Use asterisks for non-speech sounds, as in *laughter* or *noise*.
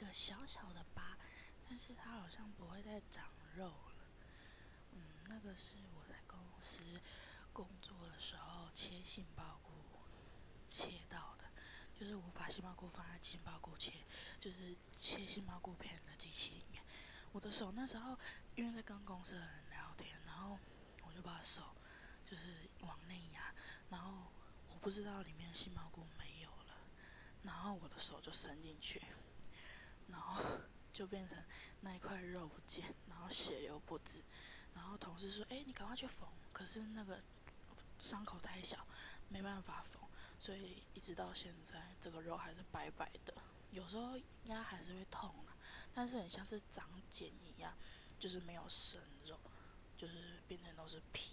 一个小小的疤，但是它好像不会再长肉了。嗯，那个是我在公司工作的时候切杏鲍菇切到的，就是我把杏鲍菇放在杏鲍菇切，就是切杏鲍菇片的机器里面。我的手那时候因为在跟公司的人聊天，然后我就把手就是往内压，然后我不知道里面的杏鲍菇没有了，然后我的手就伸进去，然后 *laughs* 就变成那一块肉不见，然后血流不止，然后同事说：“哎，你赶快去缝。”可是那个伤口太小，没办法缝，所以一直到现在这个肉还是白白的，有时候压还是会痛啊，但是很像是长茧一样，就是没有生肉，就是变成都是皮。